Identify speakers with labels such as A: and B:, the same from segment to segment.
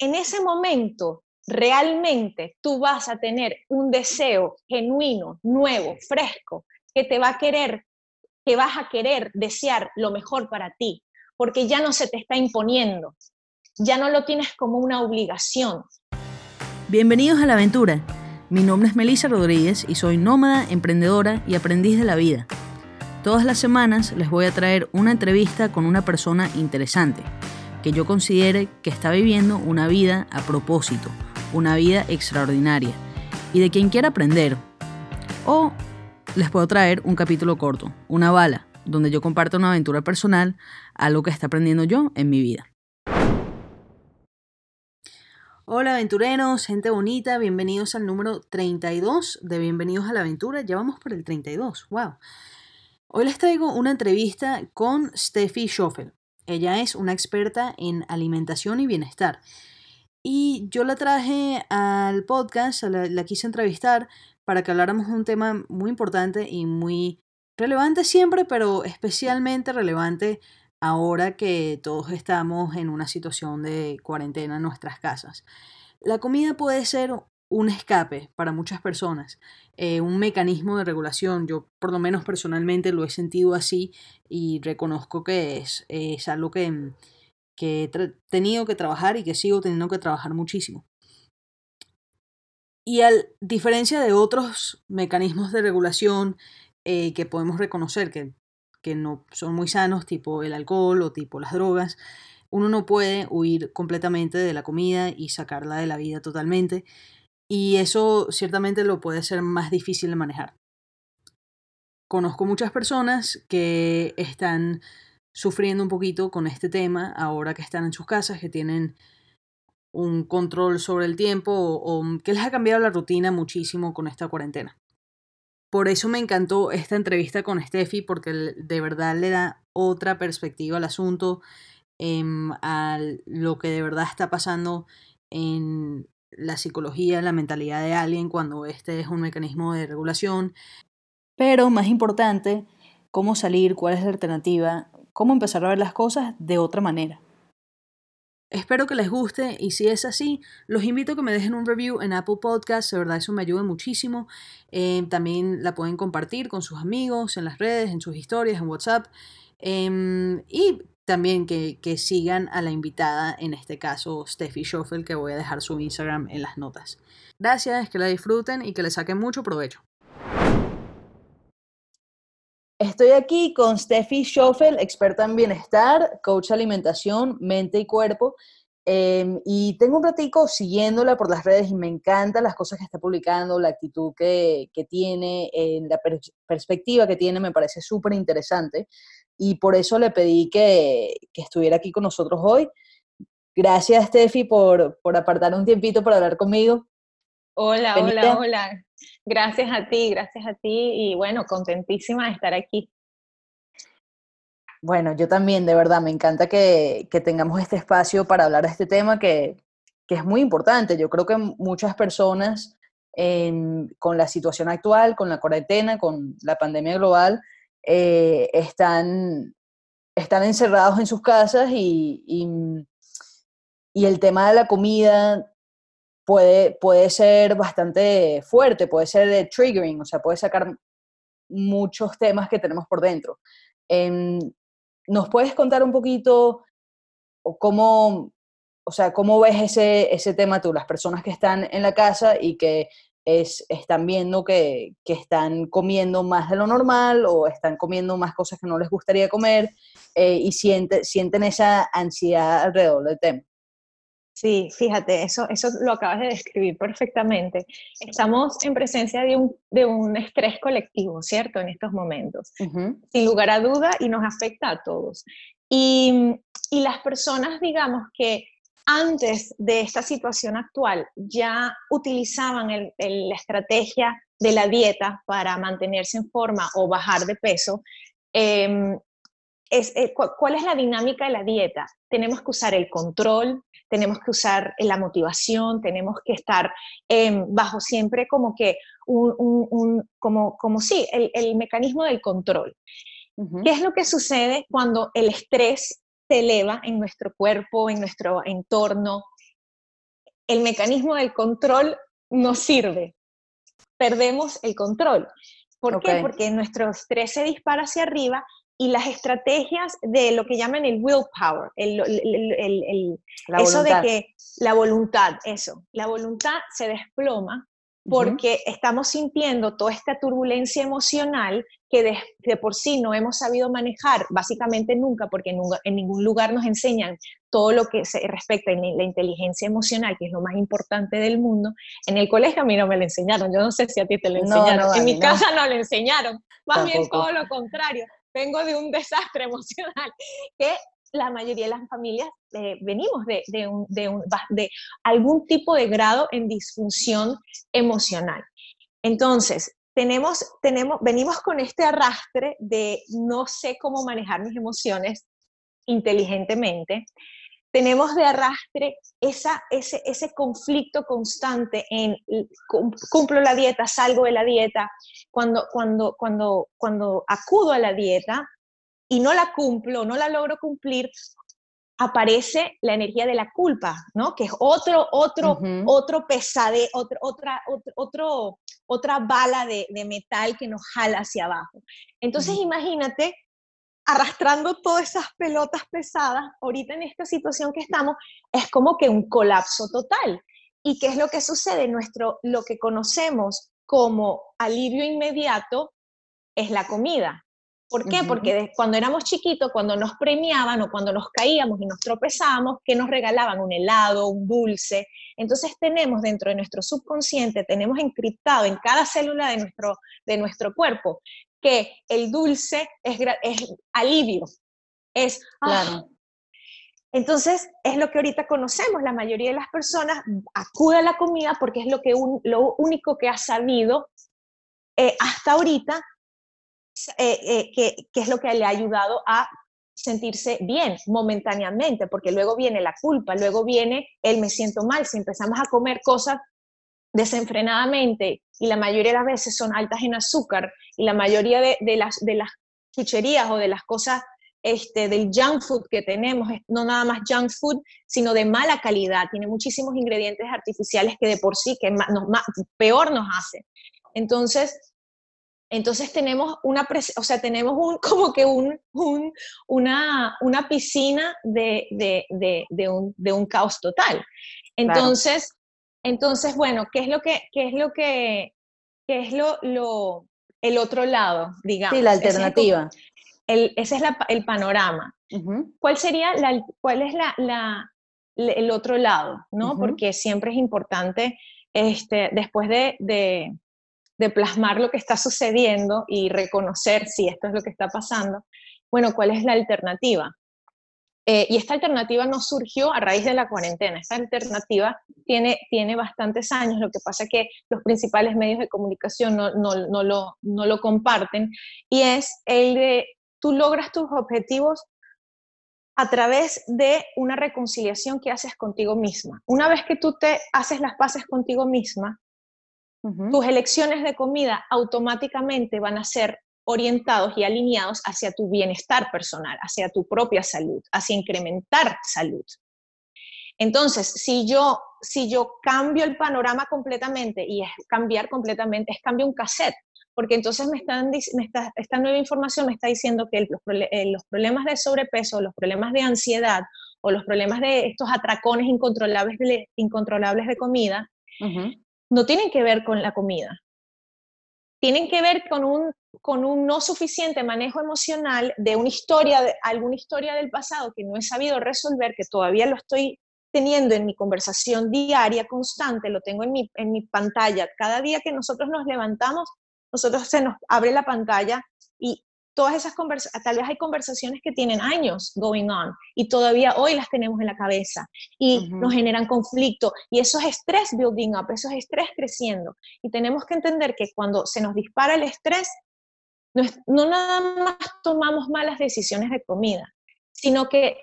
A: en ese momento realmente tú vas a tener un deseo genuino, nuevo, fresco, que te va a querer, que vas a querer desear lo mejor para ti, porque ya no se te está imponiendo, ya no lo tienes como una obligación.
B: Bienvenidos a la aventura. Mi nombre es Melissa Rodríguez y soy nómada, emprendedora y aprendiz de la vida. Todas las semanas les voy a traer una entrevista con una persona interesante que yo considere que está viviendo una vida a propósito, una vida extraordinaria y de quien quiera aprender. O les puedo traer un capítulo corto, una bala, donde yo comparto una aventura personal, algo que está aprendiendo yo en mi vida. Hola aventureros, gente bonita, bienvenidos al número 32 de Bienvenidos a la Aventura. Ya vamos por el 32, wow. Hoy les traigo una entrevista con Steffi Schoffel. Ella es una experta en alimentación y bienestar. Y yo la traje al podcast, la, quise entrevistar para que habláramos de un tema muy importante y muy relevante siempre, pero especialmente relevante ahora que todos estamos en una situación de cuarentena en nuestras casas. La comida puede ser un escape para muchas personas, eh, un mecanismo de regulación. Yo por lo menos personalmente lo he sentido así y reconozco que es, es algo que, que he tenido que trabajar y que sigo teniendo que trabajar muchísimo. Y a diferencia de otros mecanismos de regulación eh, que podemos reconocer que, que no son muy sanos, tipo el alcohol o tipo las drogas, uno no puede huir completamente de la comida y sacarla de la vida totalmente y eso ciertamente lo puede ser más difícil de manejar. Conozco muchas personas que están sufriendo un poquito con este tema ahora que están en sus casas, que tienen un control sobre el tiempo o, que les ha cambiado la rutina muchísimo con esta cuarentena. Por eso me encantó esta entrevista con Steffi porque de verdad le da otra perspectiva al asunto, em, a lo que de verdad está pasando en la psicología, la mentalidad de alguien cuando este es un mecanismo de regulación. Pero más importante, cómo salir, cuál es la alternativa, cómo empezar a ver las cosas de otra manera. Espero que les guste y si es así, los invito a que me dejen un review en Apple Podcasts, de verdad eso me ayuda muchísimo. Eh, también la pueden compartir con sus amigos, en las redes, en sus historias, en WhatsApp. Em, y también que, sigan a la invitada, en este caso Steffi Schoffel, que voy a dejar su Instagram en las notas. Gracias, que la disfruten y que le saquen mucho provecho. Estoy aquí con Steffi Schoffel, experta en bienestar, coach de alimentación, mente y cuerpo. Em, y tengo un ratico siguiéndola por las redes y me encantan las cosas que está publicando, la actitud que, tiene, la perspectiva que tiene, me parece súper interesante y por eso le pedí que, estuviera aquí con nosotros hoy. Gracias, Steffi, por, por apartar un tiempito para hablar conmigo.
A: Hola, hola, hola. Gracias a ti, gracias a ti y bueno, contentísima de estar aquí.
B: Bueno, yo también, de verdad, me encanta que, tengamos este espacio para hablar de este tema que, es muy importante. Yo creo que muchas personas con la situación actual, con la cuarentena, con la pandemia global, eh, están, están encerrados en sus casas y, y, el tema de la comida puede, puede ser bastante fuerte, puede ser triggering, o sea, puede sacar muchos temas que tenemos por dentro. Em, ¿Nos puedes contar un poquito cómo, o sea, cómo ves ese, ese tema tú, las personas que están en la casa y que es, están viendo que, están comiendo más de lo normal o están comiendo más cosas que no les gustaría comer eh, y siente, sienten esa ansiedad alrededor del tema.
A: Sí, fíjate, eso, eso lo acabas de describir perfectamente. Estamos en presencia de un, de un estrés colectivo, ¿cierto? En estos momentos, sin lugar a duda, y nos afecta a todos. Y, y las personas, digamos, que antes de esta situación actual ya utilizaban la estrategia de la dieta para mantenerse en forma o bajar de peso, em, eh, ¿cuál es la dinámica de la dieta? Tenemos que usar el control, tenemos que usar la motivación, tenemos que estar em, bajo siempre como que un, como, como sí, el, mecanismo del control. ¿Qué es lo que sucede cuando el estrés se eleva en nuestro cuerpo, en nuestro entorno. el mecanismo del control no sirve. Perdemos el control. ¿Por qué? Porque nuestro estrés se dispara hacia arriba y las estrategias de lo que llaman el willpower, el, eso de que la voluntad, eso, la voluntad se desploma porque estamos sintiendo toda esta turbulencia emocional que de, por sí no hemos sabido manejar, básicamente nunca, porque en, ningún lugar nos enseñan todo lo que se respecta a la inteligencia emocional, que es lo más importante del mundo. En el colegio a mí no me lo enseñaron, yo no sé si a ti te lo enseñaron, en mi casa no lo enseñaron, más bien todo lo contrario vengo de un desastre emocional, que la mayoría de las familias eh, venimos de, de, algún tipo de grado en disfunción emocional. Entonces, tenemos, tenemos, venimos con este arrastre de no sé cómo manejar mis emociones inteligentemente. Tenemos de arrastre esa, ese, ese conflicto constante en cumplo la dieta, salgo de la dieta, cuando, cuando, cuando, cuando acudo a la dieta y no la cumplo, no la logro cumplir, aparece la energía de la culpa, ¿no? Que es otro, otro, otro pesade, otro, otra, otro, otra bala de, metal que nos jala hacia abajo. Entonces, imagínate arrastrando todas esas pelotas pesadas, ahorita en esta situación que estamos, es como que un colapso total. ¿Y qué es lo que sucede? Nuestro, lo que conocemos como alivio inmediato es la comida. ¿Por qué? Porque cuando éramos chiquitos, cuando nos premiaban o cuando nos caíamos y nos tropezábamos, que nos regalaban un helado, un dulce. Entonces tenemos dentro de nuestro subconsciente, tenemos encriptado en cada célula de nuestro, de nuestro cuerpo que el dulce es, es alivio, es, ah, claro. Entonces, es lo que ahorita conocemos. La mayoría de las personas acude a la comida porque es lo, que lo único que ha sabido eh, hasta ahorita, eh, eh, es lo que le ha ayudado a sentirse bien momentáneamente, porque luego viene la culpa, luego viene el me siento mal. Si empezamos a comer cosas desenfrenadamente y la mayoría de las veces son altas en azúcar y la mayoría de, las, de las chucherías o de las cosas este, del junk food que tenemos, no nada más junk food, sino de mala calidad, tiene muchísimos ingredientes artificiales que de por sí que más, peor nos hace. Entonces, entonces tenemos una, o sea, tenemos un, como que un, un una, una, piscina de, de, de, de, un, de un caos total. Entonces, entonces, bueno, ¿qué es lo que, qué es lo que, qué es lo, lo, el otro lado, digamos?
B: Sí, la alternativa
A: ese es el panorama. ¿Cuál sería la, cuál es la, el otro lado? ¿no? Porque siempre es importante, este, después de, de, plasmar lo que está sucediendo y reconocer si esto es lo que está pasando, bueno, ¿cuál es la alternativa? Eh, y esta alternativa no surgió a raíz de la cuarentena, esta alternativa tiene, tiene bastantes años, lo que pasa es que los principales medios de comunicación no, no, no, lo, no lo comparten, y es el de tú logras tus objetivos a través de una reconciliación que haces contigo misma. Una vez que tú te haces las paces contigo misma, tus elecciones de comida automáticamente van a ser orientados y alineados hacia tu bienestar personal, hacia tu propia salud, hacia incrementar salud. Entonces, si yo, si yo cambio el panorama completamente, y es cambiar completamente, es cambio un cassette, porque entonces me están, esta nueva información me está diciendo que eh, los, problemas de sobrepeso, los problemas de ansiedad o los problemas de estos atracones incontrolables de, incontrolables de comida, no tienen que ver con la comida. Tienen que ver con un, con un no suficiente manejo emocional de una historia, de, alguna historia del pasado que no he sabido resolver, que todavía lo estoy teniendo en mi conversación diaria, constante, lo tengo en mi, en mi pantalla. Cada día que nosotros nos levantamos, nosotros se nos abre la pantalla y todas esas conversaciones, tal vez hay conversaciones que tienen años going on y todavía hoy las tenemos en la cabeza y nos generan conflicto y eso es estrés building up, eso es estrés creciendo. Y tenemos que entender que cuando se nos dispara el estrés, no, no nada más tomamos malas decisiones de comida, sino que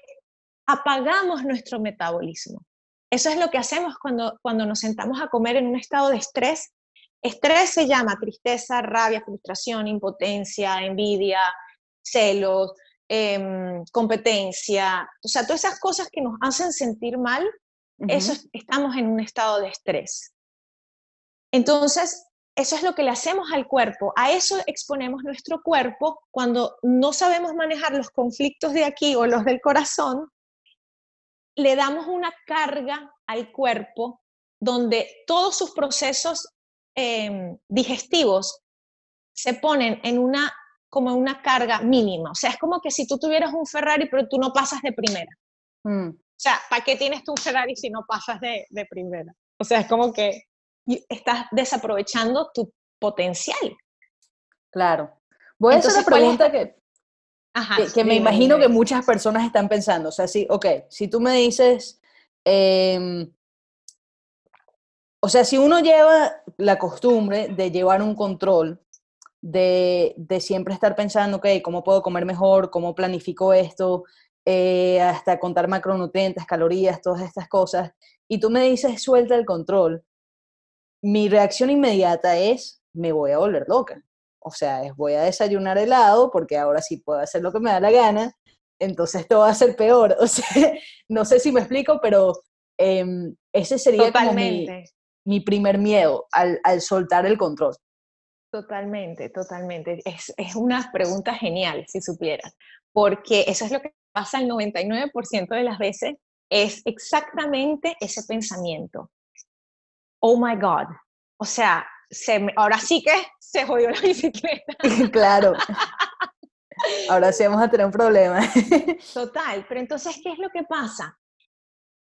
A: apagamos nuestro metabolismo. Eso es lo que hacemos cuando, cuando nos sentamos a comer en un estado de estrés Estrés se llama tristeza, rabia, frustración, impotencia, envidia, celos, em, competencia, o sea, todas esas cosas que nos hacen sentir mal eso estamos en un estado de estrés. Entonces, eso es lo que le hacemos al cuerpo. A eso exponemos nuestro cuerpo cuando no sabemos manejar los conflictos de aquí o los del corazón. Le damos una carga al cuerpo donde todos sus procesos em, digestivos se ponen en una como una carga mínima. O sea, es como que si tú tuvieras un Ferrari, pero tú no pasas de primera. Mm. O sea, ¿para qué tienes tú un Ferrari si no pasas de, de primera? O sea, es como que estás desaprovechando tu potencial.
B: Claro. Voy a hacer una pregunta que, que, me imagino que muchas personas están pensando. O sea, sí, ok, si tú me dices, em, o sea, si uno lleva la costumbre de llevar un control, de, siempre estar pensando, ok, ¿cómo puedo comer mejor? ¿Cómo planifico esto? Eh, hasta contar macronutrientes, calorías, todas estas cosas, y tú me dices, suelta el control, mi reacción inmediata es, me voy a volver loca. O sea, es voy a desayunar helado porque ahora sí puedo hacer lo que me da la gana, entonces esto va a ser peor. O sea, no sé si me explico, pero em, ese sería como mi, primer miedo al, soltar el control.
A: Totalmente, totalmente. Es, es una pregunta genial, si supieras, porque eso es lo que pasa el 99% de las veces, es exactamente ese pensamiento oh my God, o sea, ahora sí que se jodió la bicicleta.
B: claro. Ahora sí vamos a tener un problema.
A: Total, pero entonces, ¿qué es lo que pasa?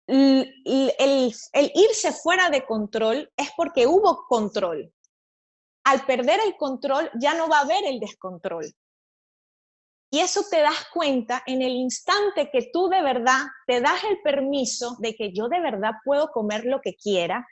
A: El, irse fuera de control es porque hubo control. Al perder el control ya no va a haber el descontrol. Y eso te das cuenta en el instante que tú de verdad te das el permiso de que yo de verdad puedo comer lo que quiera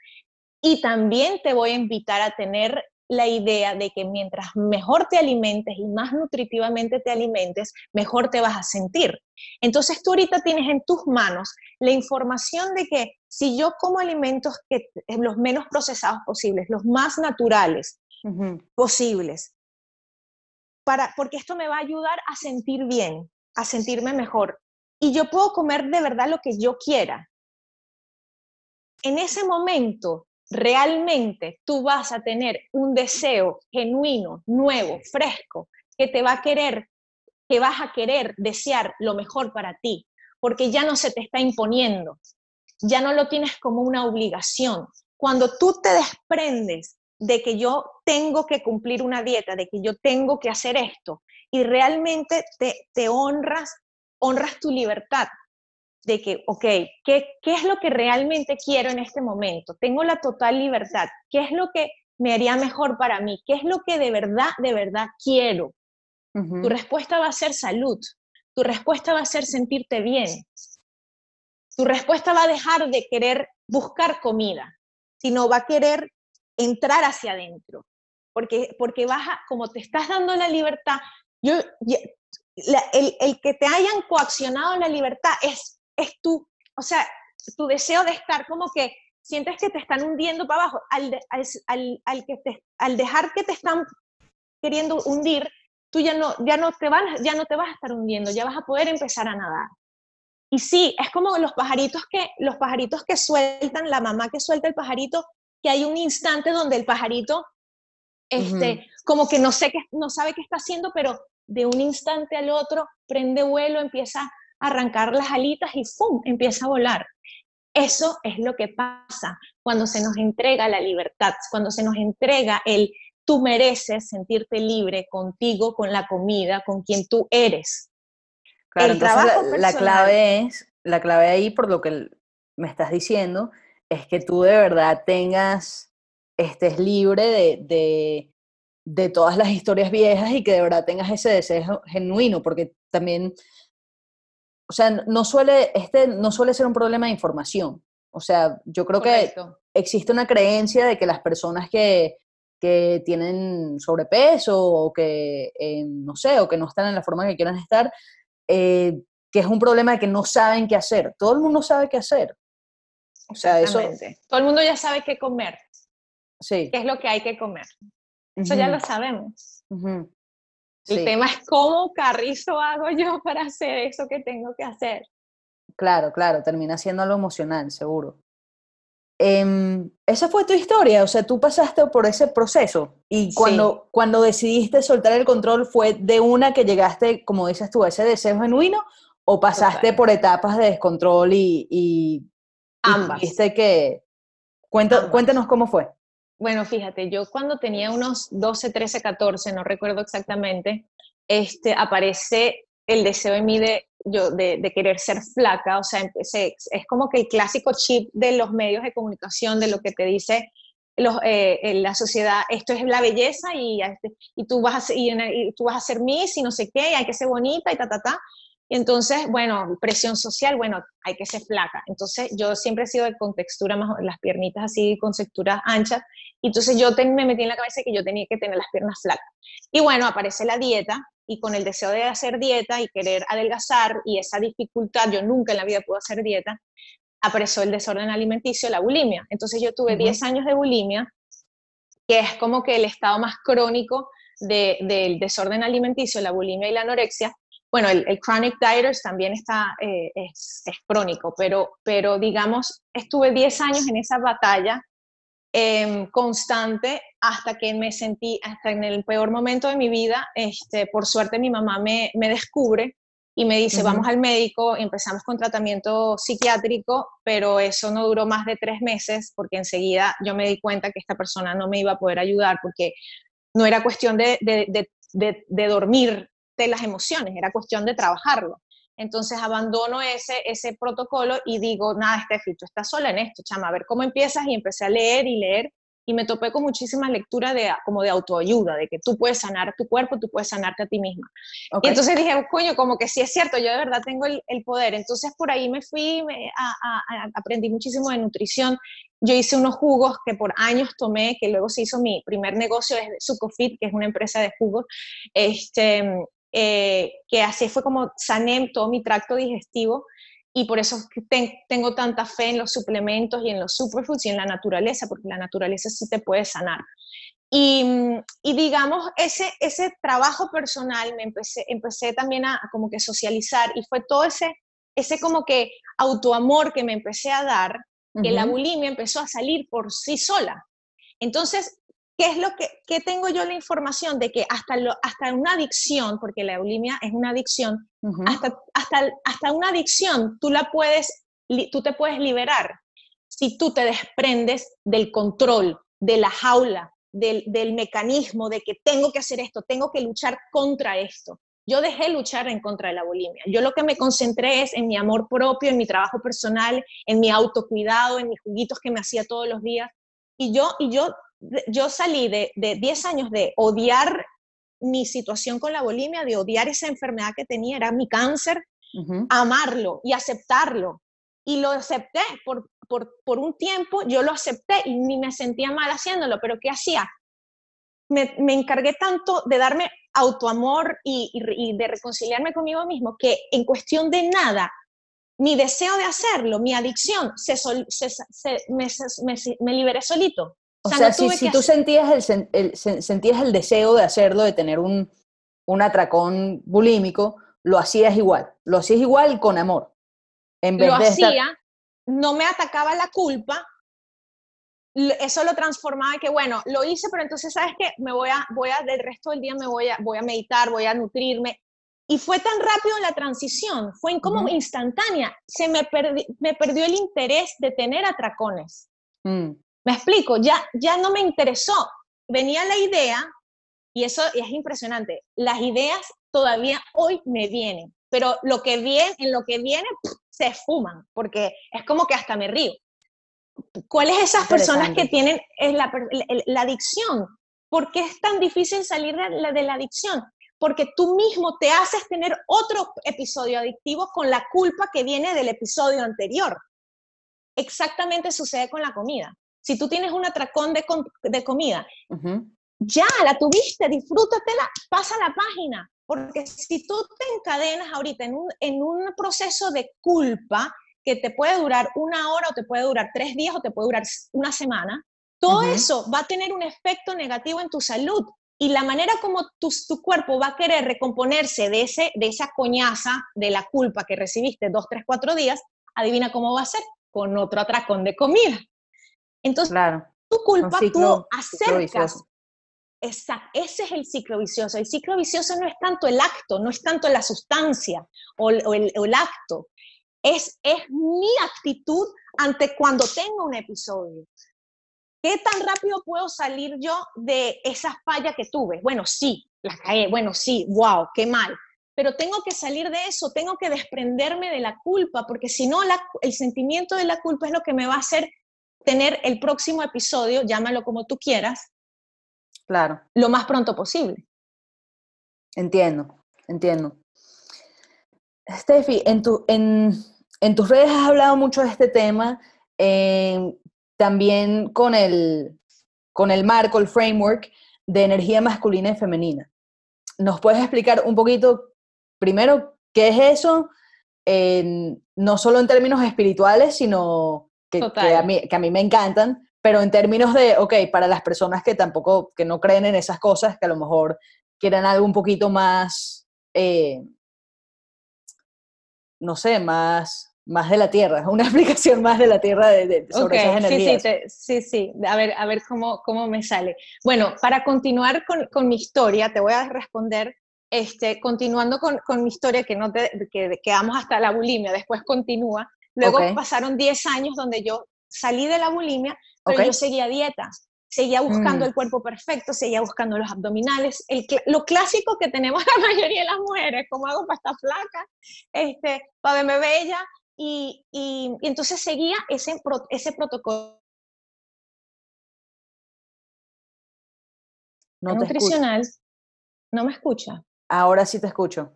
A: y también te voy a invitar a tener la idea de que mientras mejor te alimentes y más nutritivamente te alimentes, mejor te vas a sentir. Entonces tú ahorita tienes en tus manos la información de que si yo como alimentos que los menos procesados posibles, los más naturales posibles, para, porque esto me va a ayudar a sentir bien, a sentirme mejor. Y yo puedo comer de verdad lo que yo quiera. En ese momento realmente tú vas a tener un deseo genuino, nuevo, fresco, que te va a querer, que vas a querer desear lo mejor para ti, porque ya no se te está imponiendo, ya no lo tienes como una obligación. Cuando tú te desprendes de que yo tengo que cumplir una dieta, de que yo tengo que hacer esto, y realmente te, honras, honras tu libertad, de que, ok, ¿qué, ¿qué es lo que realmente quiero en este momento? Tengo la total libertad. ¿Qué es lo que me haría mejor para mí? ¿Qué es lo que de verdad, de verdad quiero? Tu respuesta va a ser salud. Tu respuesta va a ser sentirte bien. Tu respuesta va a dejar de querer buscar comida, sino va a querer entrar hacia adentro. Porque, porque vas a, como te estás dando la libertad, yo, el, el, que te hayan coaccionado la libertad es es tu, o sea, tu deseo de estar como que sientes que te están hundiendo para abajo. Al, al, que te, al dejar que te están queriendo hundir, tú ya no, ya, no te vas, ya no te vas a estar hundiendo, ya vas a poder empezar a nadar. Y sí, es como los pajaritos que, los pajaritos que sueltan, la mamá que suelta el pajarito, que hay un instante donde el pajarito, este, como que no, sé qué, no sabe qué está haciendo, pero de un instante al otro prende vuelo, empieza arrancar las alitas y ¡pum! empieza a volar. Eso es lo que pasa cuando se nos entrega la libertad, cuando se nos entrega el tú mereces sentirte libre contigo, con la comida, con quien tú eres.
B: Claro, entonces la, clave es, la clave ahí por lo que me estás diciendo, es que tú de verdad tengas, estés libre de, de, de todas las historias viejas y que de verdad tengas ese deseo genuino, porque también o sea, no suele, este no suele ser un problema de información. O sea, yo creo que existe una creencia de que las personas que, que tienen sobrepeso o que, eh, no sé, o que no están en la forma que quieran estar, eh, que es un problema de que no saben qué hacer. Todo el mundo sabe qué hacer.
A: O sea, eso... Todo el mundo ya sabe qué comer. Sí. ¿Qué es lo que hay que comer? Eso ya lo sabemos. El tema es cómo carrizo hago yo para hacer eso que tengo que hacer.
B: Claro, claro, termina siendo algo emocional, seguro.
C: em, esa fue tu historia, o sea, tú pasaste por ese proceso y cuando, cuando decidiste soltar el control fue de una que llegaste, como dices tú, a ese deseo genuino o pasaste por etapas de descontrol y, y,
A: Ambas.
C: que... Cuéntanos cómo fue.
A: Bueno, fíjate, yo cuando tenía unos 12, 13, 14, no recuerdo exactamente, este, aparece el deseo en mí de, yo, de, querer ser flaca, o sea, es como que el clásico chip de los medios de comunicación, de lo que te dice los, eh, la sociedad, esto es la belleza y, este, y, tú vas a, y, tú vas a ser Miss y no sé qué, hay que ser bonita y ta, ta, ta. Y entonces, bueno, presión social, bueno, hay que ser flaca. Entonces, yo siempre he sido de con textura más, las piernitas así, con textura ancha. Y entonces yo me metí en la cabeza que yo tenía que tener las piernas flacas. Y bueno, aparece la dieta y con el deseo de hacer dieta y querer adelgazar y esa dificultad, yo nunca en la vida pude hacer dieta, apareció el desorden alimenticio, la bulimia. Entonces yo tuve 10 años de bulimia, que es como que el estado más crónico del desorden alimenticio, la bulimia y la anorexia, bueno, el, chronic dieters también está, eh, es, crónico, pero, pero digamos, estuve 10 años en esa batalla em, constante hasta que me sentí, hasta en el peor momento de mi vida, este, por suerte mi mamá me, me descubre y me dice, vamos al médico, empezamos con tratamiento psiquiátrico, pero eso no duró más de tres meses porque enseguida yo me di cuenta que esta persona no me iba a poder ayudar porque no era cuestión de, de, de, de dormir las emociones, era cuestión de trabajarlo. Entonces abandono ese, ese protocolo y digo, nada, Steffi, tú estás sola en esto, chama, a ver cómo empiezas y empecé a leer y leer y me topé con muchísimas lecturas de, como de autoayuda, de que tú puedes sanar tu cuerpo, tú puedes sanarte a ti misma. Y entonces dije, coño, como que sí es cierto, yo de verdad tengo el, poder. Entonces por ahí me fui, me, aprendí muchísimo de nutrición. Yo hice unos jugos que por años tomé, que luego se hizo mi primer negocio, es Sucofit, que es una empresa de jugos. Este, eh, que así fue como sané todo mi tracto digestivo y por eso tengo tanta fe en los suplementos y en los superfoods y en la naturaleza, porque la naturaleza sí te puede sanar. Y, y digamos, ese, ese trabajo personal me empecé, empecé también a, como que socializar y fue todo ese, ese como que autoamor que me empecé a dar, que la bulimia empezó a salir por sí sola. Entonces, ¿Qué es lo que tengo yo la información de que hasta, lo, hasta una adicción, porque la bulimia es una adicción, hasta, hasta, hasta una adicción tú, la puedes, tú te puedes liberar si tú te desprendes del control, de la jaula, del, del, mecanismo de que tengo que hacer esto, tengo que luchar contra esto. Yo dejé luchar en contra de la bulimia. Yo lo que me concentré es en mi amor propio, en mi trabajo personal, en mi autocuidado, en mis juguitos que me hacía todos los días. Y yo, y yo yo salí de, 10 años de odiar mi situación con la bulimia, de odiar esa enfermedad que tenía, era mi cáncer, amarlo y aceptarlo. Y lo acepté por, por, un tiempo, yo lo acepté y ni me sentía mal haciéndolo, pero ¿qué hacía? Me, encargué tanto de darme autoamor y, y, de reconciliarme conmigo mismo que en cuestión de nada, mi deseo de hacerlo, mi adicción, se, me, me liberé solito.
C: O, sea, si, tú sentías el, sentías el deseo de hacerlo, de tener un, un atracón bulímico, lo hacías igual, lo hacías igual con amor.
A: En vez lo hacía, no me atacaba la culpa, eso lo transformaba en que, bueno, lo hice, pero entonces, ¿sabes qué? Me voy a, voy a, del resto del día me voy a, voy a meditar, voy a nutrirme. Y fue tan rápido la transición, fue como instantánea. Se me, me perdió el interés de tener atracones. Mm. Me explico, ya, ya no me interesó. Venía la idea, y eso es impresionante, las ideas todavía hoy me vienen, pero lo que viene, en lo que viene se esfuman, porque es como que hasta me río. ¿Cuáles esas personas que tienen la, la, adicción? ¿Por qué es tan difícil salir de la, de la adicción? Porque tú mismo te haces tener otro episodio adictivo con la culpa que viene del episodio anterior. Exactamente sucede con la comida. Si tú tienes un atracón de, de comida, ya la tuviste, disfrútatela, pasa la página. Porque si tú te encadenas ahorita en un, en un proceso de culpa que te puede durar una hora o te puede durar tres días o te puede durar una semana, todo eso va a tener un efecto negativo en tu salud. Y la manera como tu, tu, cuerpo va a querer recomponerse de, ese, de esa coñaza de la culpa que recibiste dos, tres, cuatro días, adivina cómo va a ser, con otro atracón de comida. Entonces,
C: claro.
A: tu culpa tú acercas. Esa, ese es el ciclo vicioso. El ciclo vicioso no es tanto el acto, no es tanto la sustancia o, el, o el, acto. Es, es mi actitud ante cuando tengo un episodio. ¿Qué tan rápido puedo salir yo de esa falla que tuve? Bueno, sí, la caí, bueno, sí, wow, qué mal. Pero tengo que salir de eso, tengo que desprenderme de la culpa, porque si no, el sentimiento de la culpa es lo que me va a hacer tener el próximo episodio, llámalo como tú quieras,
C: claro.
A: lo más pronto posible.
C: Entiendo, entiendo. Steffi, en, tu, en, en tus redes has hablado mucho de este tema. Eh, también con el, con el marco, el framework de energía masculina y femenina. ¿Nos puedes explicar un poquito, primero, qué es eso? no solo en términos espirituales, sino que, a mí, que a mí me encantan, pero en términos de, ok, para las personas que tampoco, que no creen en esas cosas, que a lo mejor quieren algo un poquito más, eh, no sé, más más de la Tierra, una explicación más de la Tierra de, sobre esas energías.
A: Sí, sí, sí, a ver, a ver cómo, cómo me sale. Bueno, para continuar con, con mi historia, te voy a responder, este, continuando con, con mi historia, que, no te, que quedamos hasta la bulimia, después continúa. Luego pasaron 10 años donde yo salí de la bulimia, pero yo seguía dietas seguía buscando mm. el cuerpo perfecto, seguía buscando los abdominales, el, lo clásico que tenemos la mayoría de las mujeres, como hago para estar flaca, este, para verme bella, y, y, entonces seguía ese, ese protocolo no nutricional. ¿No me escucha?
C: Ahora sí te escucho.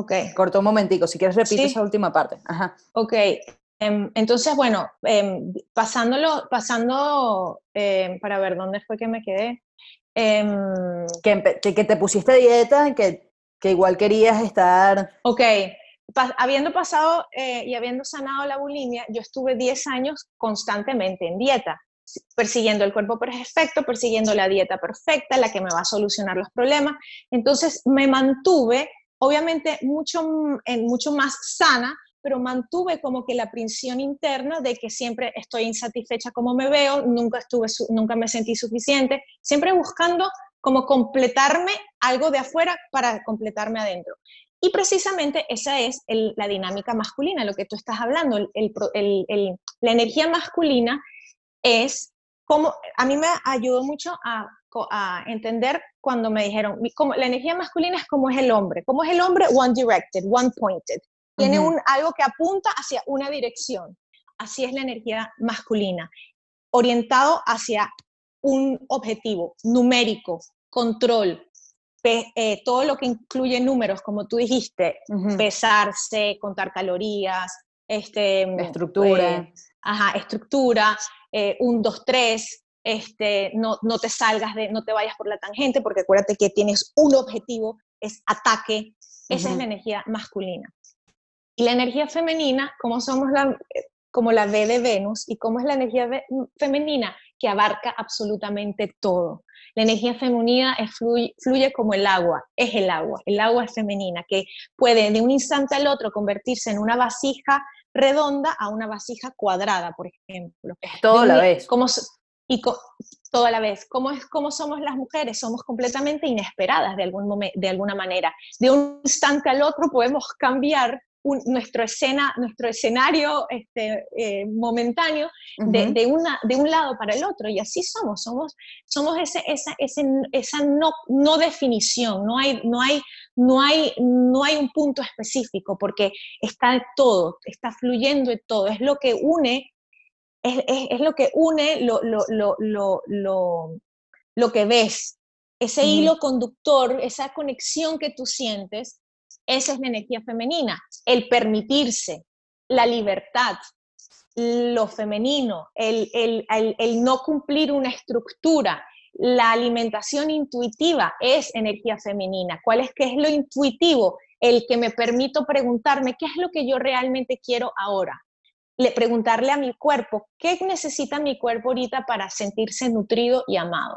A: Ok.
C: Cortó un momentico, si quieres repite esa última parte. Ajá.
A: Ok, em, entonces, bueno, em, pasándolo, pasando, em, para ver dónde fue que me quedé.
C: que, que, te pusiste dieta, que, que igual querías estar...
A: Ok, habiendo pasado eh, y habiendo sanado la bulimia, yo estuve 10 años constantemente en dieta, persiguiendo el cuerpo perfecto, persiguiendo la dieta perfecta, la que me va a solucionar los problemas. Entonces me mantuve, obviamente, mucho, en, mucho más sana, pero mantuve como que la prisión interna de que siempre estoy insatisfecha como me veo, nunca, estuve, nunca me sentí suficiente, siempre buscando como completarme algo de afuera para completarme adentro. Y precisamente esa es la dinámica masculina, lo que tú estás hablando. la energía masculina es como, a mí me ayudó mucho a, entender cuando me dijeron, como, la energía masculina es como es el hombre, como es el hombre one directed, one pointed, tiene un, algo que apunta hacia una dirección. Así es la energía masculina, orientado hacia un objetivo numérico, control, eh, todo lo que incluye números, como tú dijiste, pesarse, contar calorías, este,
C: estructura.
A: Eh, ajá, estructura, eh, un, dos, tres, este, no, no te salgas de, no te vayas por la tangente, porque acuérdate que tienes un objetivo, es ataque, esa es la energía masculina. Y la energía femenina, como somos la, como la V de Venus, y cómo es la energía femenina, que abarca absolutamente todo. La energía femenina fluye, como el agua, es el agua, el agua es femenina, que puede de un instante al otro convertirse en una vasija redonda a una vasija cuadrada, por ejemplo.
C: Todo a la vez.
A: Como, y toda la vez. ¿Cómo, es, ¿Cómo somos las mujeres? Somos completamente inesperadas de, algún de alguna manera. De un instante al otro podemos cambiar nuestro, escena, nuestro escenario este, eh, momentáneo de, una, de un lado para el otro. Y así somos, somos, somos ese, esa, esa no, no definición, no hay, no, hay, no, hay, no hay un punto específico, porque está todo, está fluyendo en todo, es lo que une, es, es, lo que une lo, lo, lo, lo, lo que ves, ese hilo conductor, esa conexión que tú sientes esa es la energía femenina, el permitirse, la libertad, lo femenino, el, no cumplir una estructura, la alimentación intuitiva es energía femenina. ¿Cuál es qué es lo intuitivo? El que me permito preguntarme qué es lo que yo realmente quiero ahora. Le, preguntarle a mi cuerpo, ¿qué necesita mi cuerpo ahorita para sentirse nutrido y amado?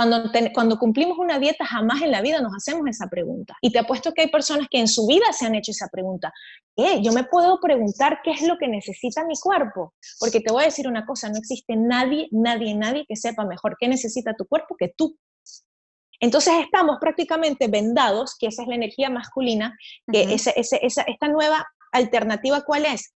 A: Cuando, cuando cumplimos una dieta, jamás en la vida nos hacemos esa pregunta. Y te apuesto que hay personas que en su vida se han hecho esa pregunta. ¿Qué? Yo me puedo preguntar qué es lo que necesita mi cuerpo. Porque te voy a decir una cosa, no existe nadie, nadie, nadie que sepa mejor qué necesita tu cuerpo que tú. Entonces estamos prácticamente vendados, que esa es la energía masculina, que esa, esta nueva alternativa, ¿cuál es?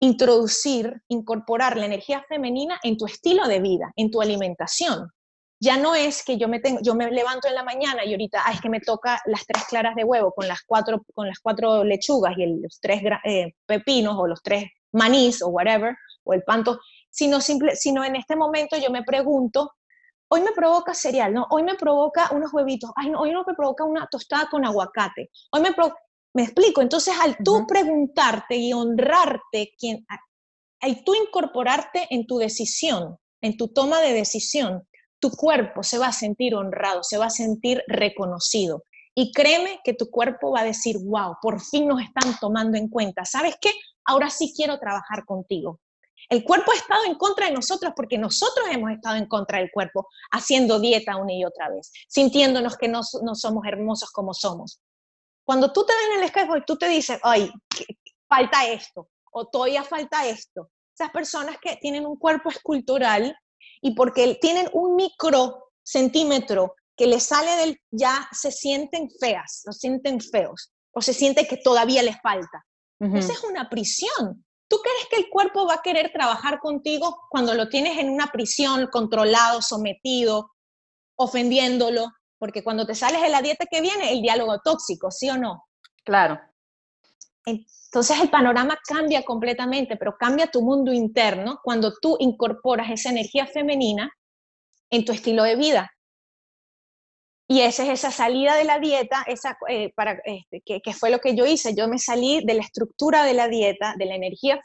A: Introducir, incorporar la energía femenina en tu estilo de vida, en tu alimentación. Ya no es que yo me, tengo, yo me levanto en la mañana y ahorita, ah, es que me toca las tres claras de huevo con las cuatro, con las cuatro lechugas y los tres eh, pepinos o los tres manís o whatever, o el panto, sino, simple, sino en este momento yo me pregunto, hoy me provoca cereal, ¿no? Hoy me provoca unos huevitos, Ay, no, hoy no me provoca una tostada con aguacate, hoy me me explico, entonces al tú preguntarte y honrarte, quien, al tú incorporarte en tu decisión, en tu toma de decisión, tu cuerpo se va a sentir honrado, se va a sentir reconocido. Y créeme que tu cuerpo va a decir, wow, por fin nos están tomando en cuenta. ¿Sabes qué? Ahora sí quiero trabajar contigo. El cuerpo ha estado en contra de nosotros porque nosotros hemos estado en contra del cuerpo, haciendo dieta una y otra vez, sintiéndonos que no, somos hermosos como somos. Cuando tú te ves en el espejo y tú te dices, ay, falta esto, o todavía falta esto, esas personas que tienen un cuerpo escultural y porque tienen un micro centímetro que les sale del, ya se sienten feas, se sienten feos, o se siente que todavía les falta. Esa es una prisión. ¿Tú crees que el cuerpo va a querer trabajar contigo cuando lo tienes en una prisión, controlado, sometido, ofendiéndolo? Porque cuando te sales de la dieta que viene, el diálogo tóxico, ¿sí o no?
C: Claro.
A: Entonces el panorama cambia completamente, pero cambia tu mundo interno cuando tú incorporas esa energía femenina en tu estilo de vida. Y esa es esa salida de la dieta, esa, eh, para, este, que, fue lo que yo hice. Yo me salí de la estructura de la dieta, de la energía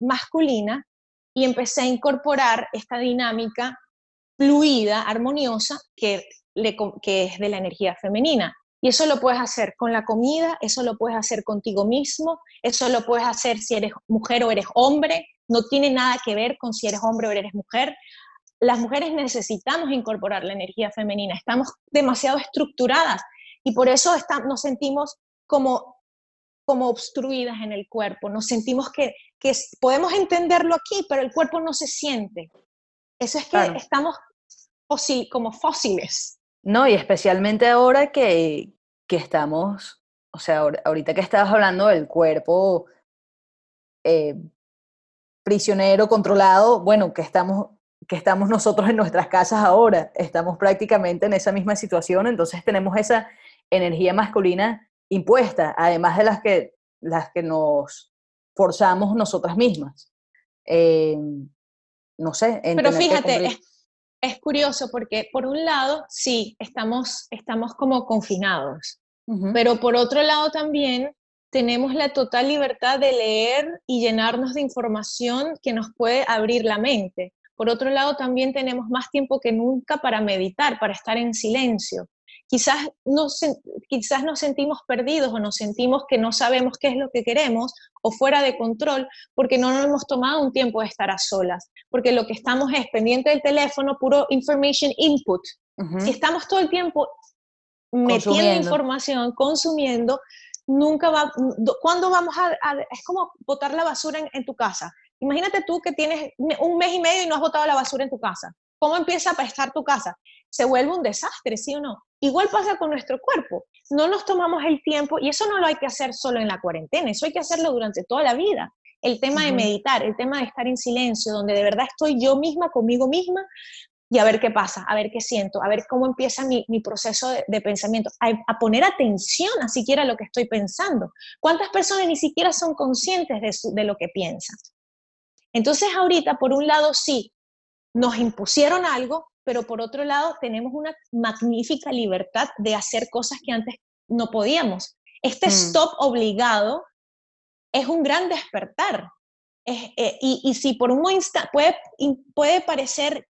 A: masculina, y empecé a incorporar esta dinámica fluida, armoniosa, que, que es de la energía femenina. Y eso lo puedes hacer con la comida, eso lo puedes hacer contigo mismo, eso lo puedes hacer si eres mujer o eres hombre, no tiene nada que ver con si eres hombre o eres mujer las mujeres necesitamos incorporar la energía femenina, estamos demasiado estructuradas y por eso nos sentimos como, como obstruidas en el cuerpo, nos sentimos que, podemos entenderlo aquí, pero el cuerpo no se siente. Eso es que estamos como fósiles.
C: No, y especialmente ahora que, estamos, o sea, ahorita que estabas hablando del cuerpo eh, prisionero, controlado, bueno, que estamos que estamos nosotros en nuestras casas ahora, estamos prácticamente en esa misma situación, entonces tenemos esa energía masculina impuesta, además de las que, las que nos forzamos nosotras mismas. Eh, no sé.
A: Pero fíjate, es, curioso porque por un lado, sí, estamos, estamos como confinados, pero por otro lado también tenemos la total libertad de leer y llenarnos de información que nos puede abrir la mente. Por otro lado, también tenemos más tiempo que nunca para meditar, para estar en silencio. Quizás nos, quizás nos sentimos perdidos o nos sentimos que no sabemos qué es lo que queremos o fuera de control porque no nos hemos tomado un tiempo de estar a solas, porque lo que estamos es pendiente del teléfono, puro information input. Si estamos todo el tiempo metiendo información, consumiendo, nunca va, ¿cuándo vamos a, es como botar la basura en, tu casa? Imagínate tú que tienes un mes y medio y no has botado la basura en tu casa. ¿Cómo empieza a prestar tu casa? Se vuelve un desastre, ¿sí o no? Igual pasa con nuestro cuerpo. No nos tomamos el tiempo y eso no lo hay que hacer solo en la cuarentena, eso hay que hacerlo durante toda la vida. El tema de meditar, el tema de estar en silencio, donde de verdad estoy yo misma conmigo misma y a ver qué pasa, a ver qué siento, a ver cómo empieza mi, proceso de, pensamiento, a, poner atención a siquiera a lo que estoy pensando. ¿Cuántas personas ni siquiera son conscientes de, de lo que piensan? Entonces ahorita, por un lado, sí, nos impusieron algo, pero por otro lado tenemos una magnífica libertad de hacer cosas que antes no podíamos. Este mm. stop obligado es un gran despertar. Eh, y, si por un instante puede, puede parecer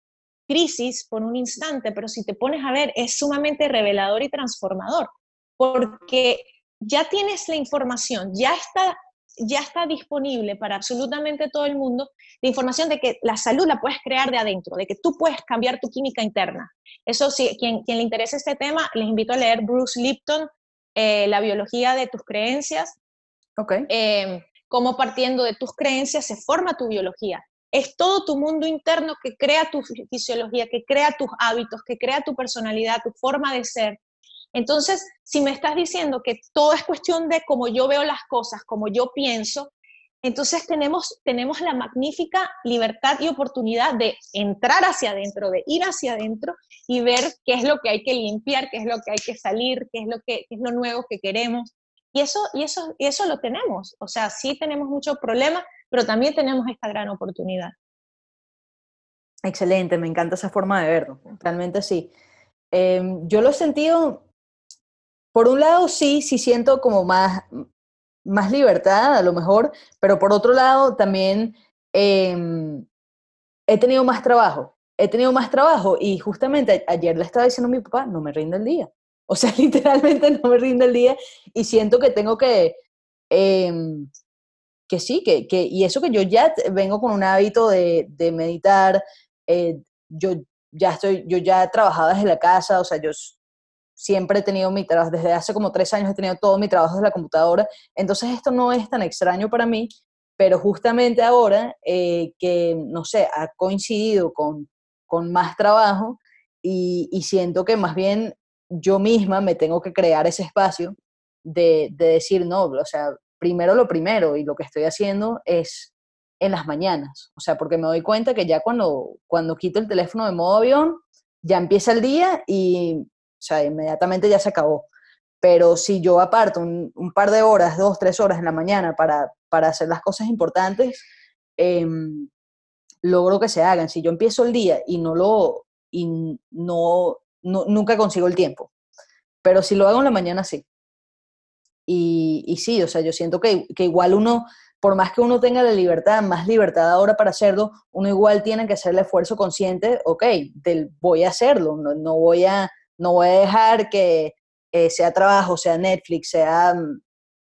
A: crisis por un instante, pero si te pones a ver, es sumamente revelador y transformador, porque ya tienes la información, ya está ya está disponible para absolutamente todo el mundo la información de que la salud la puedes crear de adentro, de que tú puedes cambiar tu química interna. Eso sí, quien, quien le interese este tema, les invito a leer Bruce Lipton, eh, La biología de tus creencias.
B: Ok.
A: Eh, cómo partiendo de tus creencias se forma tu biología. Es todo tu mundo interno que crea tu fisiología, que crea tus hábitos, que crea tu personalidad, tu forma de ser. Entonces, si me estás diciendo que todo es cuestión de cómo yo veo las cosas, cómo yo pienso, entonces tenemos, tenemos la magnífica libertad y oportunidad de entrar hacia adentro, de ir hacia adentro y ver qué es lo que hay que limpiar, qué es lo que hay que salir, qué es lo, que, es lo nuevo que queremos. Y eso, y, eso, y eso lo tenemos. O sea, sí tenemos muchos problemas, pero también tenemos esta gran oportunidad.
B: Excelente, me encanta esa forma de verlo, realmente sí. Em, yo lo he sentido por un lado sí, sí siento como más, más libertad a lo mejor, pero por otro lado también em, he tenido más trabajo. He tenido más trabajo y justamente ayer le estaba diciendo a mi papá, no me rinde el día. O sea, literalmente no me rinde el día y siento que tengo que, em, que sí, que, que, y eso que yo ya vengo con un hábito de, de meditar, eh, yo ya estoy, yo ya trabajaba desde la casa, o sea, yo siempre he tenido mi trabajo, desde hace como tres años he tenido todo mi trabajo desde la computadora, entonces esto no es tan extraño para mí, pero justamente ahora eh, que, no sé, ha coincidido con, con más trabajo y, siento que más bien yo misma me tengo que crear ese espacio de, de decir, no, o sea, primero lo primero y lo que estoy haciendo es en las mañanas, o sea, porque me doy cuenta que ya cuando, cuando quito el teléfono de modo avión, ya empieza el día y sea, inmediatamente ya se acabó. Pero si yo aparto un, par de horas, dos, tres horas en la mañana para, para hacer las cosas importantes, em, logro que se hagan. Si yo empiezo el día y no lo, y no, nunca consigo el tiempo. Pero si lo hago en la mañana, sí. Y, y sí, o sea, yo siento que, que, igual uno, por más que uno tenga la libertad, más libertad ahora para hacerlo, uno igual tiene que hacer el esfuerzo consciente, ok, del voy a hacerlo, no, no voy a no voy a dejar que eh, sea trabajo, sea Netflix, sea, mm,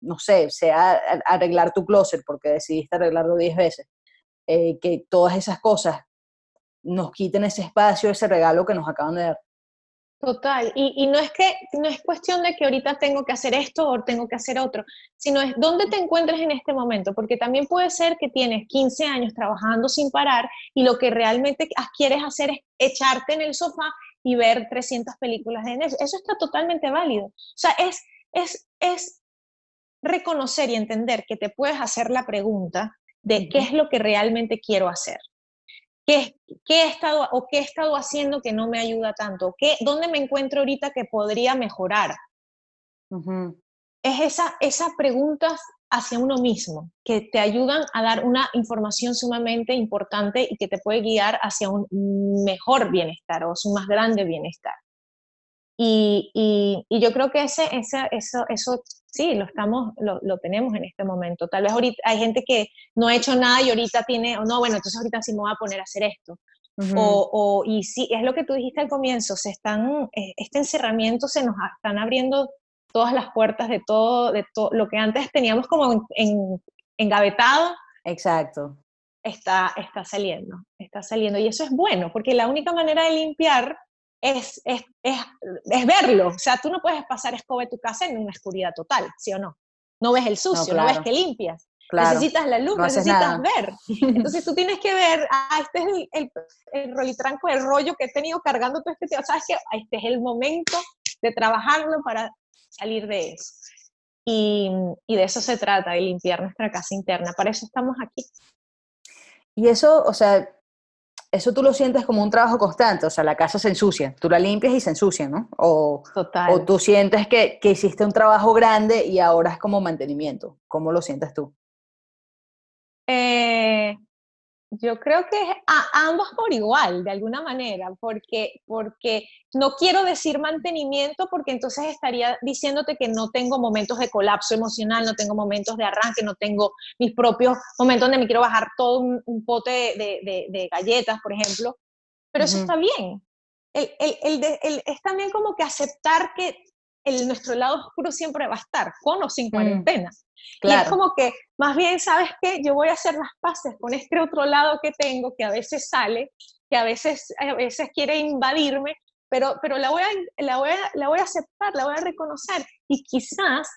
B: no sé, sea arreglar tu closet porque decidiste arreglarlo 10 veces. Eh, que todas esas cosas nos quiten ese espacio, ese regalo que nos acaban de dar.
A: Total, y, no es que no es cuestión de que ahorita tengo que hacer esto o tengo que hacer otro, sino es dónde te encuentres en este momento, porque también puede ser que tienes 15 años trabajando sin parar y lo que realmente quieres hacer es echarte en el sofá y ver 300 películas de Netflix. Eso está totalmente válido. O sea, es, es, es reconocer y entender que te puedes hacer la pregunta de qué es lo que realmente quiero hacer. ¿Qué, qué, he estado o qué he estado haciendo que no me ayuda tanto? ¿Qué, ¿Dónde me encuentro ahorita que podría mejorar? Es esa, esas preguntas hacia uno mismo, que te ayudan a dar una información sumamente importante y que te puede guiar hacia un mejor bienestar o un más grande bienestar. Y, y, yo creo que ese, ese, eso, eso sí, lo, estamos, lo, lo, tenemos en este momento. Tal vez ahorita hay gente que no ha hecho nada y ahorita tiene, o no, bueno, entonces ahorita sí me voy a poner a hacer esto. o, o, y sí, es lo que tú dijiste al comienzo, se están, eh, este encerramiento se nos están abriendo todas las puertas de todo, de todo lo que antes teníamos como en, engavetado.
B: Exacto.
A: Está, está saliendo, está saliendo. Y eso es bueno, porque la única manera de limpiar es, es, es, es verlo. O sea, tú no puedes pasar escoba en tu casa en una oscuridad total, ¿sí o no? No ves el sucio, no, ves que limpias. Necesitas la luz, necesitas ver. Entonces tú tienes que ver, ah, este es el, el, el rolitranco, el rollo que he tenido cargando todo este tiempo. ¿Sabes que Este es el momento de trabajarlo para salir de eso. Y, y, de eso se trata, de limpiar nuestra casa interna. Para eso estamos aquí.
B: Y eso, o sea, eso tú lo sientes como un trabajo constante, o sea, la casa se ensucia, tú la limpias y se ensucia, ¿no? O,
A: Total.
B: o tú sientes que, que hiciste un trabajo grande y ahora es como mantenimiento. ¿Cómo lo sientes tú?
A: Eh, yo creo que a ambos por igual, de alguna manera, porque, porque no quiero decir mantenimiento porque entonces estaría diciéndote que no tengo momentos de colapso emocional, no tengo momentos de arranque, no tengo mis propios momentos donde me quiero bajar todo un, pote de, de, galletas, por ejemplo, pero eso está bien. El, el, el, es también como que aceptar que el, nuestro lado oscuro siempre va a estar, con o sin mm. cuarentena. Y es como que, más bien, ¿sabes qué? Yo voy a hacer las paces con este otro lado que tengo, que a veces sale, que a veces, a veces quiere invadirme, pero, pero la, voy a, la, voy a, la voy a aceptar, la voy a reconocer. Y quizás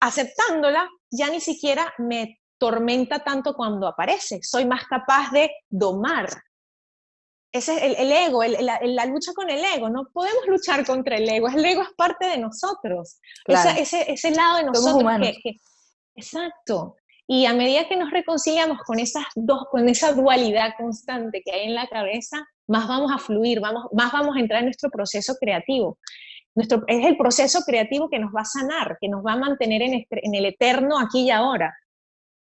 A: aceptándola ya ni siquiera me tormenta tanto cuando aparece. Soy más capaz de domar. Ese es el, ego, la, lucha con el ego. No podemos luchar contra el ego. El ego es parte de nosotros. ese, ese, lado de nosotros que, Exacto. Y a medida que nos reconciliamos con esas dos, con esa dualidad constante que hay en la cabeza, más vamos a fluir, vamos, más vamos a entrar en nuestro proceso creativo. Nuestro, es el proceso creativo que nos va a sanar, que nos va a mantener en, en el eterno aquí y ahora.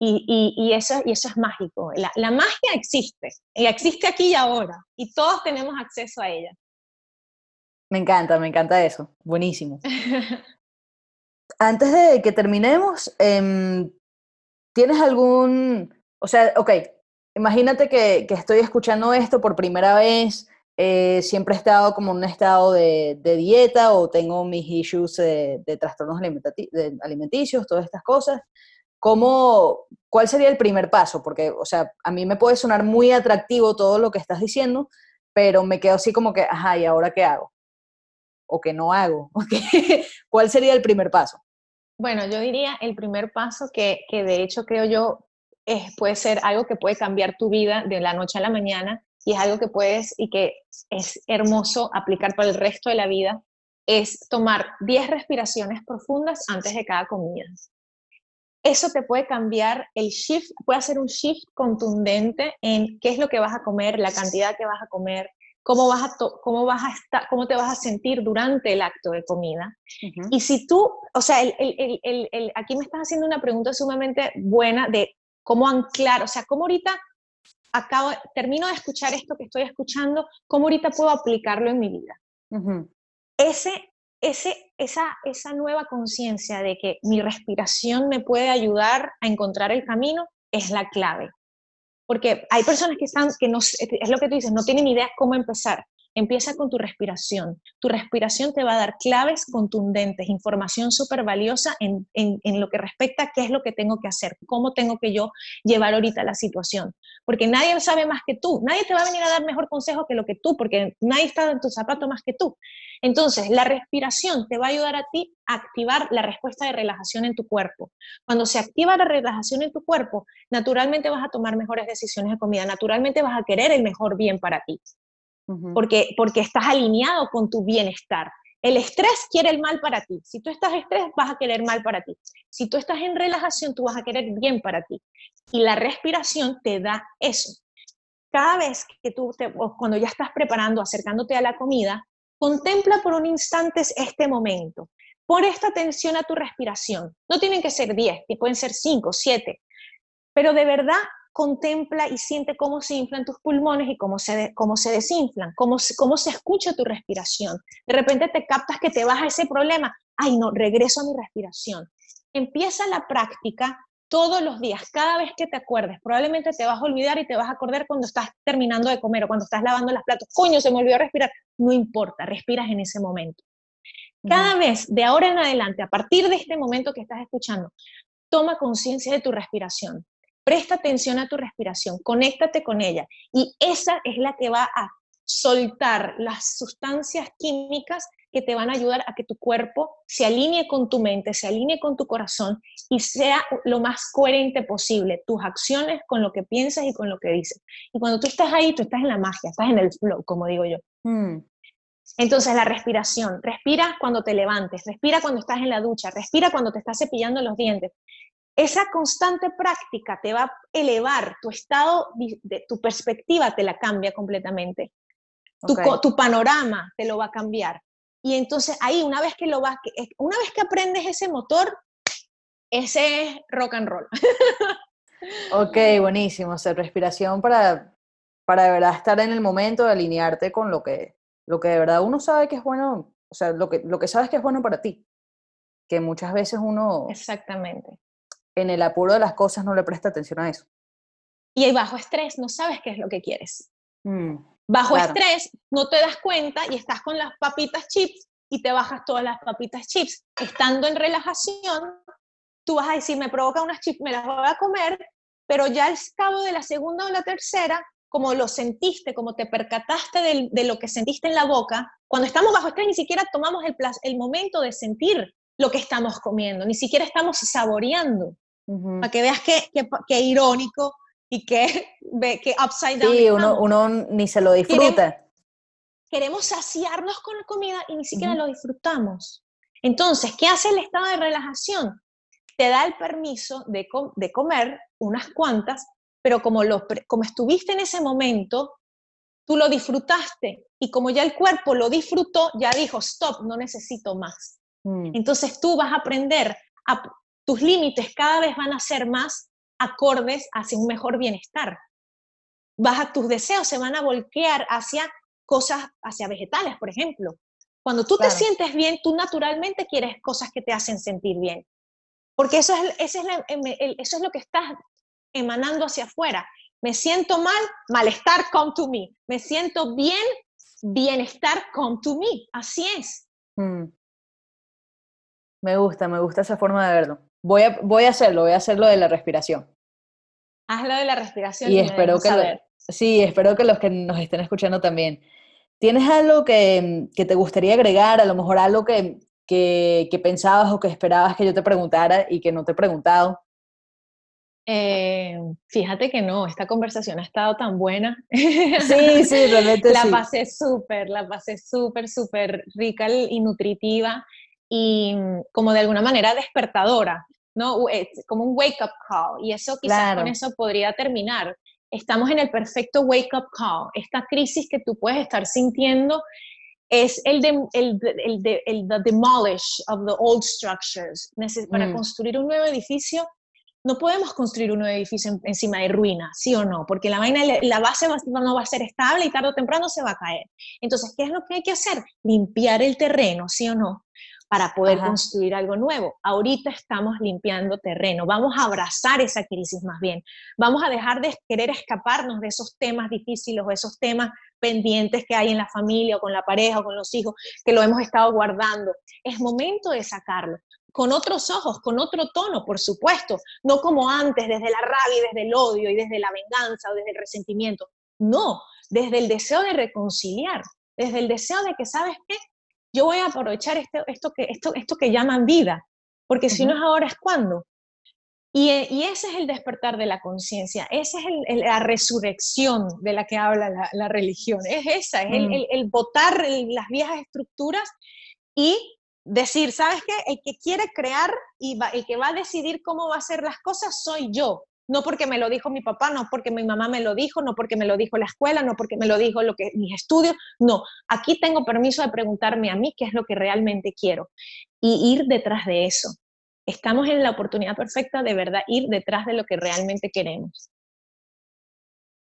A: Y, y, eso, y eso es mágico. La, la, magia existe, y existe aquí y ahora, y todos tenemos acceso a ella.
C: Me encanta, me encanta eso. Buenísimo. Antes de que terminemos, em, ¿tienes algún, o sea, ok, imagínate que, que estoy escuchando esto por primera vez, eh, siempre he estado como en un estado de, de dieta o tengo mis issues de, de trastornos alimenticios, todas estas cosas. ¿Cómo, ¿Cuál sería el primer paso? Porque, o sea, a mí me puede sonar muy atractivo todo lo que estás diciendo, pero me quedo así como que, ajá, ¿y ahora qué hago? ¿O qué no hago? ¿Cuál sería el primer paso?
A: Bueno, yo diría el primer paso que, que de hecho creo yo es, puede ser algo que puede cambiar tu vida de la noche a la mañana y es algo que puedes y que es hermoso aplicar para el resto de la vida, es tomar 10 respiraciones profundas antes de cada comida eso te puede cambiar el shift, puede hacer un shift contundente en qué es lo que vas a comer, la cantidad que vas a comer, cómo vas a, cómo vas a estar, cómo te vas a sentir durante el acto de comida. Y si tú, o sea, el, el, el, aquí me estás haciendo una pregunta sumamente buena de cómo anclar, o sea, cómo ahorita acabo, termino de escuchar esto que estoy escuchando, cómo ahorita puedo aplicarlo en mi vida. Ese ese, esa, esa nueva conciencia de que mi respiración me puede ayudar a encontrar el camino es la clave. Porque hay personas que están, que no, es lo que tú dices, no tienen idea cómo empezar. Empieza con tu respiración. Tu respiración te va a dar claves contundentes, información súper valiosa en, en, lo que respecta a qué es lo que tengo que hacer, cómo tengo que yo llevar ahorita la situación. Porque nadie sabe más que tú, nadie te va a venir a dar mejor consejo que lo que tú, porque nadie está en tu zapato más que tú. Entonces, la respiración te va a ayudar a ti a activar la respuesta de relajación en tu cuerpo. Cuando se activa la relajación en tu cuerpo, naturalmente vas a tomar mejores decisiones de comida, naturalmente vas a querer el mejor bien para ti, porque, porque estás alineado con tu bienestar. El estrés quiere el mal para ti. Si tú estás estrés, vas a querer mal para ti. Si tú estás en relajación, tú vas a querer bien para ti. Y la respiración te da eso. Cada vez que tú, te, cuando ya estás preparando, acercándote a la comida, Contempla por un instante este momento. Pon esta atención a tu respiración. No tienen que ser 10, pueden ser 5, 7. Pero de verdad contempla y siente cómo se inflan tus pulmones y cómo se, cómo se desinflan, cómo, cómo se escucha tu respiración. De repente te captas que te vas a ese problema. Ay, no, regreso a mi respiración. Empieza la práctica todos los días, cada vez que te acuerdes. Probablemente te vas a olvidar y te vas a acordar cuando estás terminando de comer o cuando estás lavando las platos. Coño, se me olvidó respirar no importa, respiras en ese momento. Cada vez, de ahora en adelante, a partir de este momento que estás escuchando, toma conciencia de tu respiración. Presta atención a tu respiración, conéctate con ella. Y esa es la que va a soltar las sustancias químicas que te van a ayudar a que tu cuerpo se alinee con tu mente, se alinee con tu corazón y sea lo más coherente posible, tus acciones con lo que piensas y con lo que dices. Y cuando tú estás ahí, tú estás en la magia, estás en el flow, como digo yo. Mm. Entonces la respiración, respira cuando te levantes, respira cuando estás en la ducha, respira cuando te estás cepillando los dientes. Esa constante práctica te va a elevar tu estado, de, tu perspectiva te la cambia completamente. Tu, tu, panorama te lo va a cambiar. Y entonces ahí, una vez que lo vas, una vez que aprendes ese motor, ese es rock and roll.
C: ok, buenísimo. O sea, respiración para, para de verdad estar en el momento de alinearte con lo que, lo que de verdad uno sabe que es bueno, o sea, lo que, lo que sabes que es bueno para ti. Que muchas veces uno...
A: Exactamente.
C: En el apuro de las cosas no le presta atención a eso.
A: Y bajo estrés no sabes qué es lo que quieres. Mm, bajo estrés no te das cuenta y estás con las papitas chips y te bajas todas las papitas chips. Estando en relajación, tú vas a decir, me provoca unas chips, me las voy a comer, pero ya al cabo de la segunda o la tercera, como lo sentiste, como te percataste de, lo que sentiste en la boca, cuando estamos bajo estrés ni siquiera tomamos el, el momento de sentir lo que estamos comiendo, ni siquiera estamos saboreando. Para que veas qué que, irónico y que, que upside down.
B: Sí, uno, uno, ni se lo disfruta.
A: Queremos, saciarnos con la comida y ni siquiera lo disfrutamos. Entonces, ¿qué hace el estado de relajación? Te da el permiso de, de comer unas cuantas, pero como, lo, como estuviste en ese momento, tú lo disfrutaste y como ya el cuerpo lo disfrutó, ya dijo, stop, no necesito más. Mm. Entonces tú vas a aprender, a, tus límites cada vez van a ser más acordes hacia un mejor bienestar. Vas a, tus deseos se van a voltear hacia cosas, hacia vegetales, por ejemplo. Cuando tú te sientes bien, tú naturalmente quieres cosas que te hacen sentir bien. Porque eso es, es eso es lo que estás emanando hacia afuera. Me siento mal, malestar, come to me. Me siento bien, bienestar, come to me. Así es. Mm.
B: Me gusta, me gusta esa forma de verlo. Voy a, voy a hacerlo, voy a hacerlo de la respiración.
A: Hazlo de la respiración.
B: Y, espero que, sí, espero que los que nos estén escuchando también. ¿Tienes algo que, que te gustaría agregar? A lo mejor algo que, que, que, pensabas o que esperabas que yo te preguntara y que no te he preguntado.
A: Eh, fíjate que no, esta conversación ha estado tan buena.
B: Sí, sí, realmente
A: la pasé súper, la pasé súper, súper rica y nutritiva y mm, como de alguna manera despertadora, ¿no? Como un wake up call. Y eso quizás con eso podría terminar. Estamos en el perfecto wake up call. Esta crisis que tú puedes estar sintiendo es el, de, el, el, de, el demolish of the old structures. Para mm. construir un nuevo edificio no podemos construir un nuevo edificio encima de ruinas, ¿sí o no? Porque la, vaina, la base no va a ser estable y tarde o temprano se va a caer. Entonces, ¿qué es lo que hay que hacer? Limpiar el terreno, ¿sí o no? Para poder construir algo nuevo. Ahorita estamos limpiando terreno. Vamos a abrazar esa crisis más bien. Vamos a dejar de querer escaparnos de esos temas difíciles o esos temas pendientes que hay en la familia o con la pareja o con los hijos que lo hemos estado guardando. Es momento de sacarlo con otros ojos, con otro tono, por supuesto, no como antes, desde la rabia y desde el odio y desde la venganza o desde el resentimiento. No, desde el deseo de reconciliar, desde el deseo de que, ¿sabes qué? Yo voy a aprovechar esto, esto, que, esto, esto que llaman vida, porque si no es ahora, es cuando. Y, y, ese es el despertar de la conciencia, esa es la resurrección de la que habla la, religión, es esa, es el, mm. el, botar las viejas estructuras y decir, ¿sabes qué? El que quiere crear y el que va a decidir cómo va a hacer las cosas soy yo. No porque me lo dijo mi papá, no porque mi mamá me lo dijo, no porque me lo dijo la escuela, no porque me lo dijo lo que, mis estudios. No, aquí tengo permiso de preguntarme a mí qué es lo que realmente quiero y ir detrás de eso. Estamos en la oportunidad perfecta de verdad ir detrás de lo que realmente queremos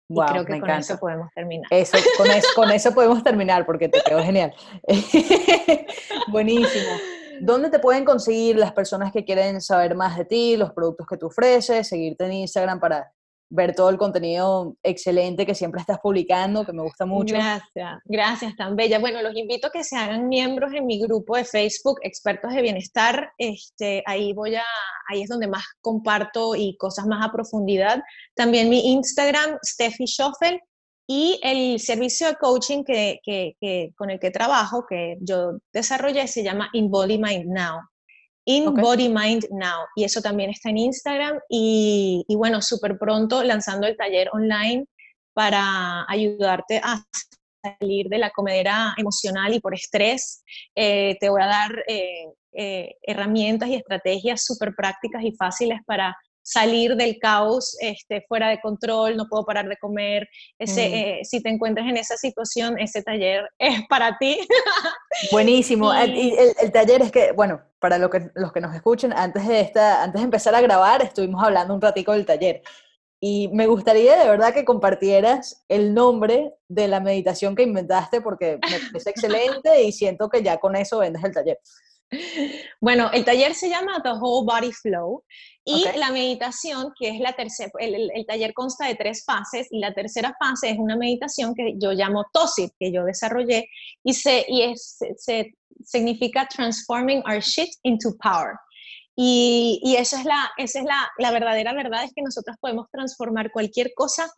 A: creo que con eso podemos terminar.
B: Eso, con, eso, con eso podemos terminar porque te quedó genial. Buenísimo. ¿Dónde te pueden conseguir las personas que quieren saber más de ti, los productos que tú ofreces, seguirte en Instagram para ver todo el contenido excelente que siempre estás publicando, que me gusta mucho.
A: Gracias, gracias, tan bella. Bueno, los invito a que se hagan miembros en mi grupo de Facebook, Expertos de Bienestar. Este, ahí voy a, ahí es donde más comparto y cosas más a profundidad. También mi Instagram, Steffi Schoffel, y el servicio de coaching que, que, que, con el que trabajo, que yo desarrollé, se llama Embody Mind Now. In Body Mind Now. Y eso también está en Instagram. Y, bueno, súper pronto lanzando el taller online para ayudarte a salir de la comedera emocional y por estrés. Eh, te voy a dar eh, eh, herramientas y estrategias súper prácticas y fáciles para salir del caos este, fuera de control, no puedo parar de comer. Ese, mm. eh, si te encuentras en esa situación, ese taller es para ti.
B: Buenísimo. Y el, taller es que, bueno, para lo que, los que nos escuchen, antes de, esta, antes de empezar a grabar, estuvimos hablando un ratico del taller. Y me gustaría de verdad que compartieras el nombre de la meditación que inventaste porque me parece excelente y siento que ya con eso vendes el taller.
A: Bueno, el taller se llama The Whole Body Flow y la meditación, que es la tercera, el, taller consta de tres fases y la tercera fase es una meditación que yo llamo TOSIT, que yo desarrollé y, se, y es, se, significa transforming our shit into power. Y, y eso es la, esa es la, la verdadera verdad, es que nosotros podemos transformar cualquier cosa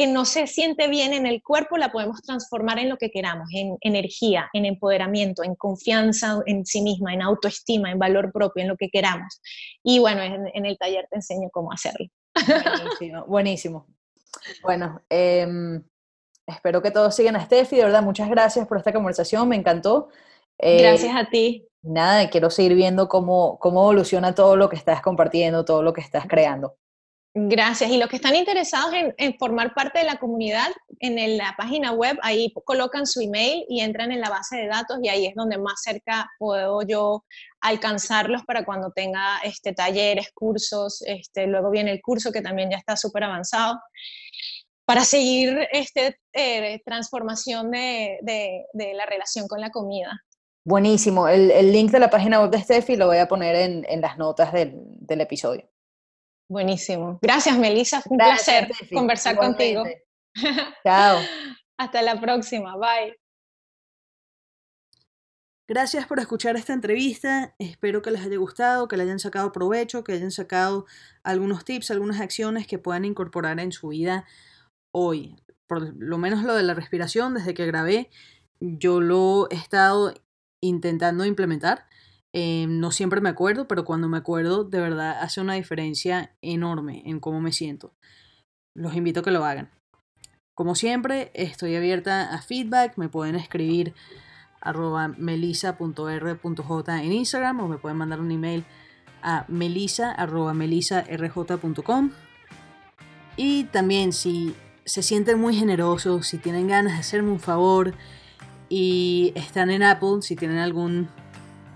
A: que no se siente bien en el cuerpo, la podemos transformar en lo que queramos, en energía, en empoderamiento, en confianza en sí misma, en autoestima, en valor propio, en lo que queramos. Y bueno, en, el taller te enseño cómo hacerlo.
C: Buenísimo, buenísimo. Bueno, em, espero que todos sigan a Steffi, de verdad, muchas gracias por esta conversación, me encantó.
A: Eh, gracias a ti.
C: Nada, quiero seguir viendo cómo, cómo evoluciona todo lo que estás compartiendo, todo lo que estás creando.
A: Gracias. Y los que están interesados en, formar parte de la comunidad, en la página web, ahí colocan su email y entran en la base de datos y ahí es donde más cerca puedo yo alcanzarlos para cuando tenga este, talleres, cursos. Este, luego viene el curso que también ya está súper avanzado para seguir este, eh, transformación de, la relación con la comida.
C: Buenísimo. El, link de la página web de Steffi lo voy a poner en, las notas del, episodio.
A: Buenísimo. Gracias, Melissa. un placer conversar contigo.
C: Chao.
A: Hasta la próxima. Bye.
B: Gracias por escuchar esta entrevista. Espero que les haya gustado, que le hayan sacado provecho, que hayan sacado algunos tips, algunas acciones que puedan incorporar en su vida hoy. Por lo menos lo de la respiración, desde que grabé, yo lo he estado intentando implementar. Eh, no siempre me acuerdo, pero cuando me acuerdo, de verdad hace una diferencia enorme en cómo me siento. Los invito a que lo hagan. Como siempre, estoy abierta a feedback. Me pueden escribir arroba melisa.r.j en Instagram o me pueden mandar un email a melisa arroba melisarj.com. Y también si se sienten muy generosos, si tienen ganas de hacerme un favor y están en Apple, si tienen algún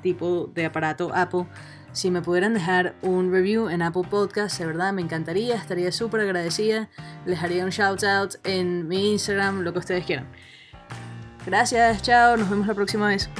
B: tipo de aparato Apple, si me pudieran dejar un review en Apple Podcast, de verdad me encantaría, estaría súper agradecida. Les haría un shout out en mi Instagram, lo que ustedes quieran. Gracias, chao, nos vemos la próxima vez.